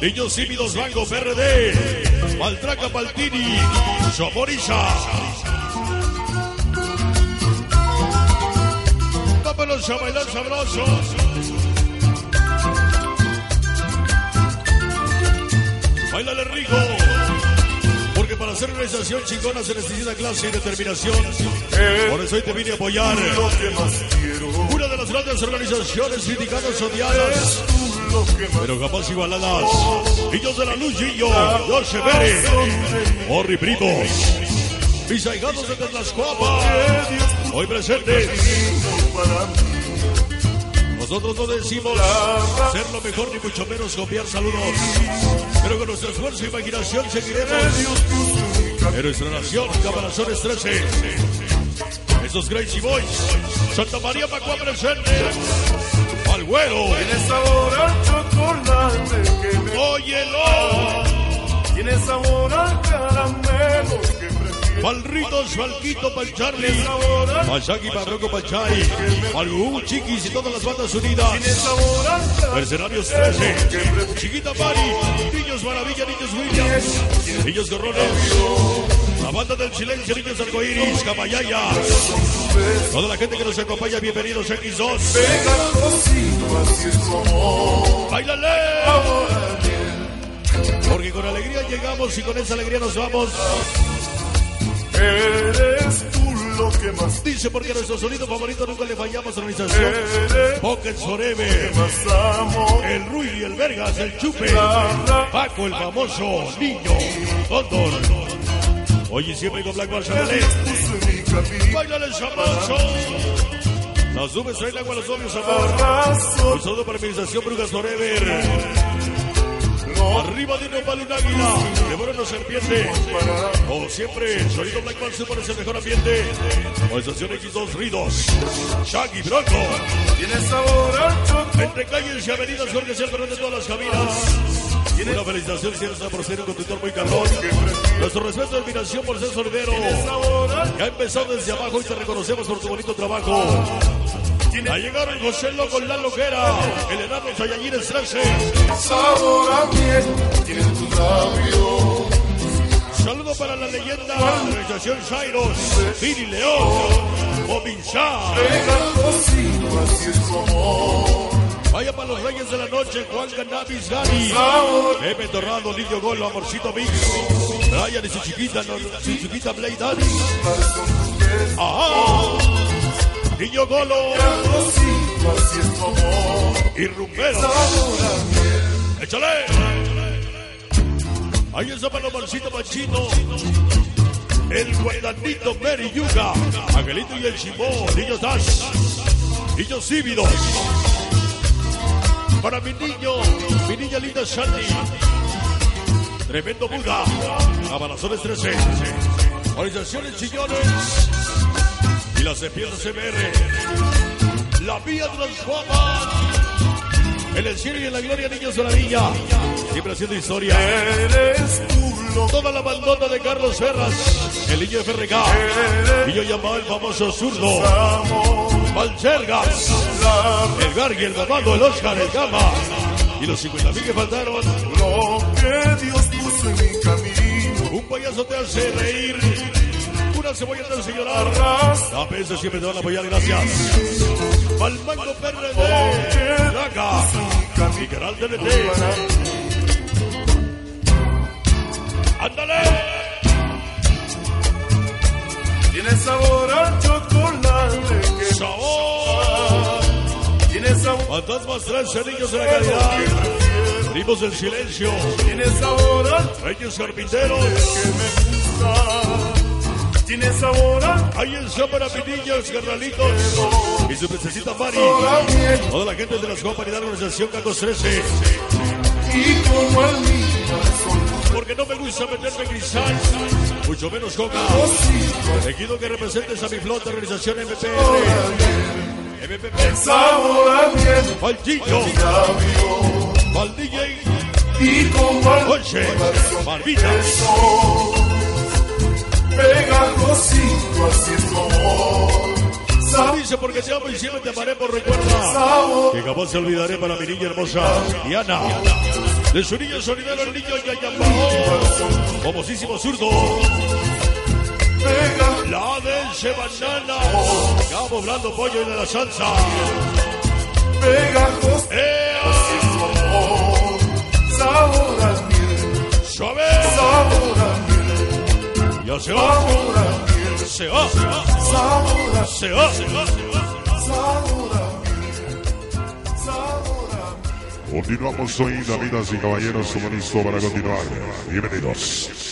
Niños tímidos, Banco PRD. Maltraca Paltini. Somoriza. Vámonos a bailar sabroso. Bailale rico. Porque para hacer una estación chingona se necesita clase y determinación. Por eso hoy te vine a apoyar. Una de las grandes organizaciones sindicatos odiadas. Pero jamás igualadas. Niños de la luz, Gillo, Jorge Pérez, Morri Primos. Mis ahijados de Tlaxcuapa. Hoy presentes. Nosotros no decimos ser lo mejor ni mucho menos copiar saludos. Pero con nuestro esfuerzo e imaginación seguiremos. En nuestra nación, Camarazones 13. Esos Crazy Boys. Santa María Macua presente. Al güero. Tiene sabor al chocolate que me Óyelo. tiene sabor al caramelo que prefiero. Palritos, Falquito, Pal Charlie. Sabor al Pachaki, Pabroco, Pachay. Al Chiquis y todas las bandas unidas. Mercenarios 13, Chiquita Mari, Niños Maravilla, Niños Williams, Niños Gorrones, la banda del silencio, Niños Arcoiris, Camayaya, toda la gente que nos acompaña, bienvenidos a X2, pegajosito, así es como ¡Báilale! Porque con alegría llegamos y con esa alegría nos vamos. eres tú lo que más Dice porque a nuestro sonido favorito nunca le fallamos a la organización. Pocket amo. el Rui, el Vergas, el Chupe, Paco, el famoso niño, Condor. Hoy y siempre con Black Marshall. Bailale el. Las nubes traen agua a los novios, amor. Un saludo para mi organización Brugas Forever. Arriba de un palo un águila. De una serpiente. Como siempre, sonido Black Man Super es el mejor ambiente. Organización X2 Ridos. Shaggy Bronco. Tiene sabor al. Entre calles y avenidas, Jorge Fernández de todas las cabinas. Una felicitación cierta por ser un conductor muy cabrón. Nuestro respeto y admiración por ser solidero. Ya empezó desde abajo y te reconocemos por tu bonito trabajo. A llegar el José Loco la loquera, el enano Sayayines 13. sabor a miel. Tiene tus labios. Saludo para la leyenda, organización Shairos, Vini León, Bobin Shah. Pegajosito, así es como Vaya para los Reyes de la Noche, Juan Cannabis Gary. Pepe Torrado, Lidio Golo, Amorcito Mix. Brian y su chiquita, no, su chiquita Blade Daddy. Ajá. Niño Golo y Rumbero. ¡Échale! Ahí está para Marcito Machito. El guardanito Mary Yuga. Angelito y el Chimó. Niños Dash. Niños Cívidos. Para mi niño. Mi niña linda Shandy. Tremendo Buda. Abanazones 13. Organizaciones Chillones. Y las de Piedras CBR. La vía transforma. En el cielo y en la gloria, niños de la villa. Siempre haciendo historia. Eres tú Toda la bandota de Carlos Ferras. El niño de FRK. Y yo llamaba el famoso zurdo. Amo. Valchergas. El Gargi, el Mamado, el Oscar, el Gama. Y los 50 mil que faltaron. lo que Dios puso en mi camino. Un payaso te hace reír. Una cebolla te hace llorar. La PS siempre te van a apoyar, gracias. Palmango PRD. Laca. Y Canal TNT. ¡Ándale! tiene sabor al Fantasmas 13, niños de la calidad. Primos del silencio. Tienes ahora Reyes carpinteros. Tienes sabor a Ahí está para mis niños, carnalitos. Y su princesita Mari. Toda la gente de las compañías de la organización Cacos 13. y como el. Porque no me gusta meterme en cristal. Mucho menos coca. Elegido que representes a mi flota, organización MPR. MPP. Sabor a miel, Maldito. labio Mal DJ. y como el Oye. Malvitas. pegajosito haciendo amor. Sabor Dice porque te amo y siempre te amaré por recuerda. Que jamás te olvidaré para mi niña hermosa, Diana. De su niño sonidero, el niño Yayambao. Famosísimo zurdo. Pega La de banana. Cabo blando pollo y de la salsa. amor. Sabor a miel, ¡Suave! sabor a miel, Ya se va. sabor a miel, Se va. Se va. sabor a miel, sabor a miel. Continuamos hoy, damas y caballeros, como listo para continuar. Bienvenidos.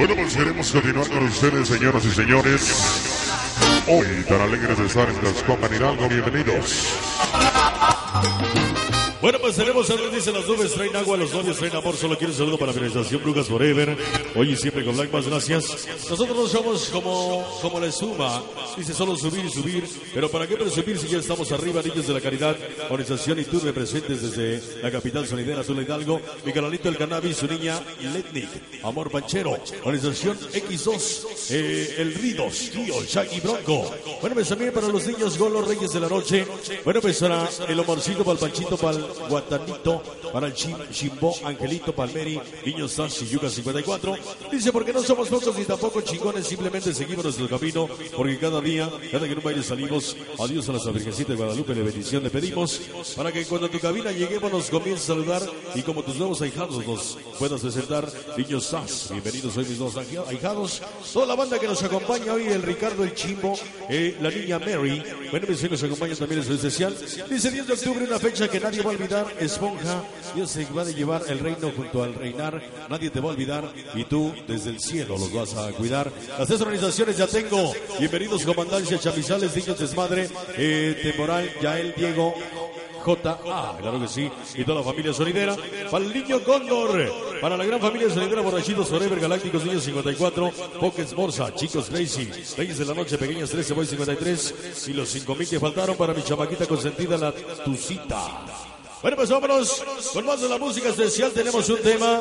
Bueno, pues queremos continuar con ustedes, señoras y señores. Hoy, tan alegres de estar en Transcoman Hidalgo. Bienvenidos. Bueno, pues tenemos a Luis dice las nubes traen agua, los novios traen amor. Solo quiero un saludo para la organización Brujas Forever. Hoy y siempre con Black, más gracias. Nosotros no somos como, como la espuma. Dice solo subir y subir. Pero ¿para qué presumir si ya estamos arriba, niños de la caridad? Organización y tú representes desde la capital sonidera Tula Hidalgo. Mi canalito el cannabis, su niña Letnik. Amor Panchero. Organización X2. eh, el Ridos, Tío, Shaggy Bronco. Bueno, pues también para los niños Golo Reyes de la Noche. Bueno, pues para el Omorcito, para el Panchito, para el Guatanito, para el Chimbo, Angelito, Palmeri, Niños Sash y Yuca 54. Dice, porque no somos pocos ni tampoco chingones, simplemente seguimos nuestro camino, porque cada día, cada que en un baile salimos, adiós a nuestra Virgencita de Guadalupe, de bendición le pedimos, para que cuando a tu cabina lleguemos nos comiences a saludar y como tus nuevos ahijados nos puedas presentar, Niños Sash. Bienvenidos hoy mis dos ahija- ahijados, toda la banda que nos acompaña hoy, el Ricardo, el Chimbo, eh, la niña Mary. Bueno, hoy nos acompaña también en su especial. Dice 10 de octubre, una fecha que nadie va a olvidar, esponja. Dios se va a llevar el reino junto al reinar. Nadie te va a olvidar y tú desde el cielo los vas a cuidar. Las tres organizaciones ya tengo. Bienvenidos, comandancia Chamizales, Niños Desmadre, eh, Temporal, Yael, Diego. J.A. Claro que sí. Y toda la familia sonidera. Para el niño Cóndor. Para la gran familia sonidera, borrachitos Forever, Galácticos, Niños 54. Pockets Morsa, Chicos Crazy. Reyes de la Noche, Pequeñas 13, Boy 53. Y los 5000 que faltaron para mi chamaquita consentida, la Tucita. Bueno, pues vámonos con más de la música especial. Tenemos un tema